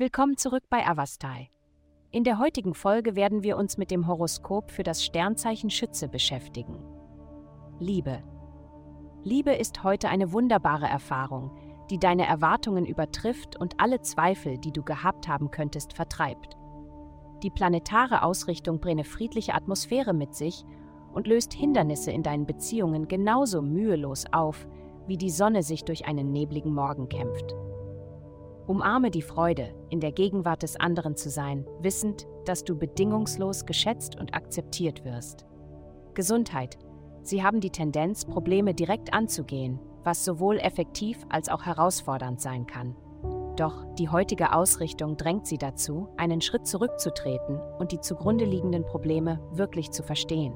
Willkommen zurück bei Avastai. In der heutigen Folge werden wir uns mit dem Horoskop für das Sternzeichen Schütze beschäftigen. Liebe. Liebe ist heute eine wunderbare Erfahrung, die deine Erwartungen übertrifft und alle Zweifel, die du gehabt haben könntest, vertreibt. Die planetare Ausrichtung bringe friedliche Atmosphäre mit sich und löst Hindernisse in deinen Beziehungen genauso mühelos auf, wie die Sonne sich durch einen nebligen Morgen kämpft. Umarme die Freude, in der Gegenwart des anderen zu sein, wissend, dass du bedingungslos geschätzt und akzeptiert wirst. Gesundheit. Sie haben die Tendenz, Probleme direkt anzugehen, was sowohl effektiv als auch herausfordernd sein kann. Doch die heutige Ausrichtung drängt sie dazu, einen Schritt zurückzutreten und die zugrunde liegenden Probleme wirklich zu verstehen.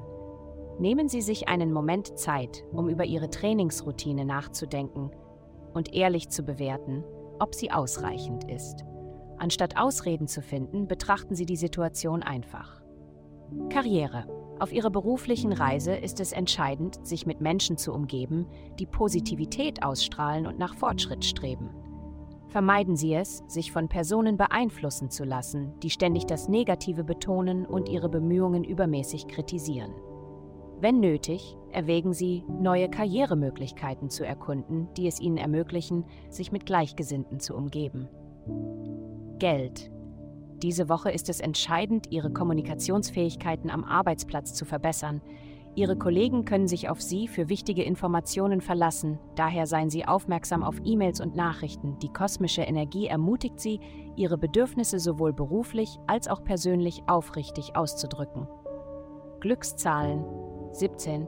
Nehmen Sie sich einen Moment Zeit, um über Ihre Trainingsroutine nachzudenken und ehrlich zu bewerten, ob sie ausreichend ist. Anstatt Ausreden zu finden, betrachten Sie die Situation einfach. Karriere. Auf Ihrer beruflichen Reise ist es entscheidend, sich mit Menschen zu umgeben, die Positivität ausstrahlen und nach Fortschritt streben. Vermeiden Sie es, sich von Personen beeinflussen zu lassen, die ständig das Negative betonen und ihre Bemühungen übermäßig kritisieren. Wenn nötig, erwägen Sie, neue Karrieremöglichkeiten zu erkunden, die es Ihnen ermöglichen, sich mit Gleichgesinnten zu umgeben. Geld. Diese Woche ist es entscheidend, Ihre Kommunikationsfähigkeiten am Arbeitsplatz zu verbessern. Ihre Kollegen können sich auf Sie für wichtige Informationen verlassen, daher seien Sie aufmerksam auf E-Mails und Nachrichten. Die kosmische Energie ermutigt Sie, Ihre Bedürfnisse sowohl beruflich als auch persönlich aufrichtig auszudrücken. Glückszahlen 17.